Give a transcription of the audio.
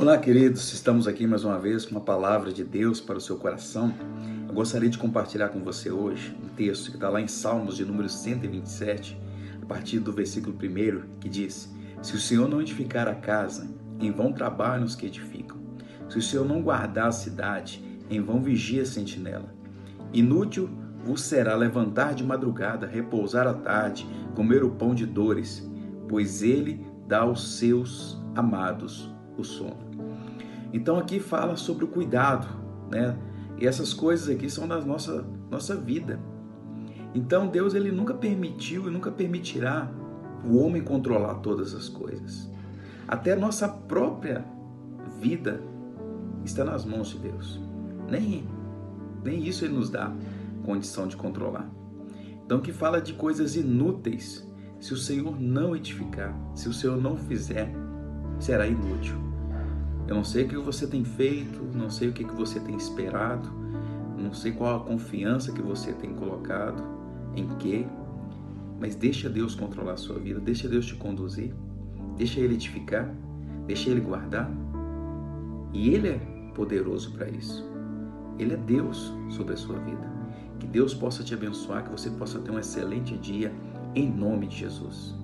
Olá, queridos. Estamos aqui mais uma vez com uma palavra de Deus para o seu coração. Eu gostaria de compartilhar com você hoje um texto que está lá em Salmos de número 127, a partir do versículo 1, que diz: Se o Senhor não edificar a casa, em vão trabalham os que edificam. Se o Senhor não guardar a cidade, em vão vigia a sentinela. Inútil vos será levantar de madrugada, repousar à tarde, comer o pão de dores, pois ele dá aos seus amados o sono. Então aqui fala sobre o cuidado, né? E essas coisas aqui são da nossa nossa vida. Então Deus ele nunca permitiu e nunca permitirá o homem controlar todas as coisas. Até a nossa própria vida está nas mãos de Deus. Nem nem isso ele nos dá condição de controlar. Então que fala de coisas inúteis, se o Senhor não edificar, se o Senhor não fizer, será inútil. Eu não sei o que você tem feito, não sei o que você tem esperado, não sei qual a confiança que você tem colocado, em que, mas deixa Deus controlar a sua vida, deixa Deus te conduzir, deixa Ele edificar, deixa Ele guardar. E Ele é poderoso para isso. Ele é Deus sobre a sua vida. Que Deus possa te abençoar, que você possa ter um excelente dia, em nome de Jesus.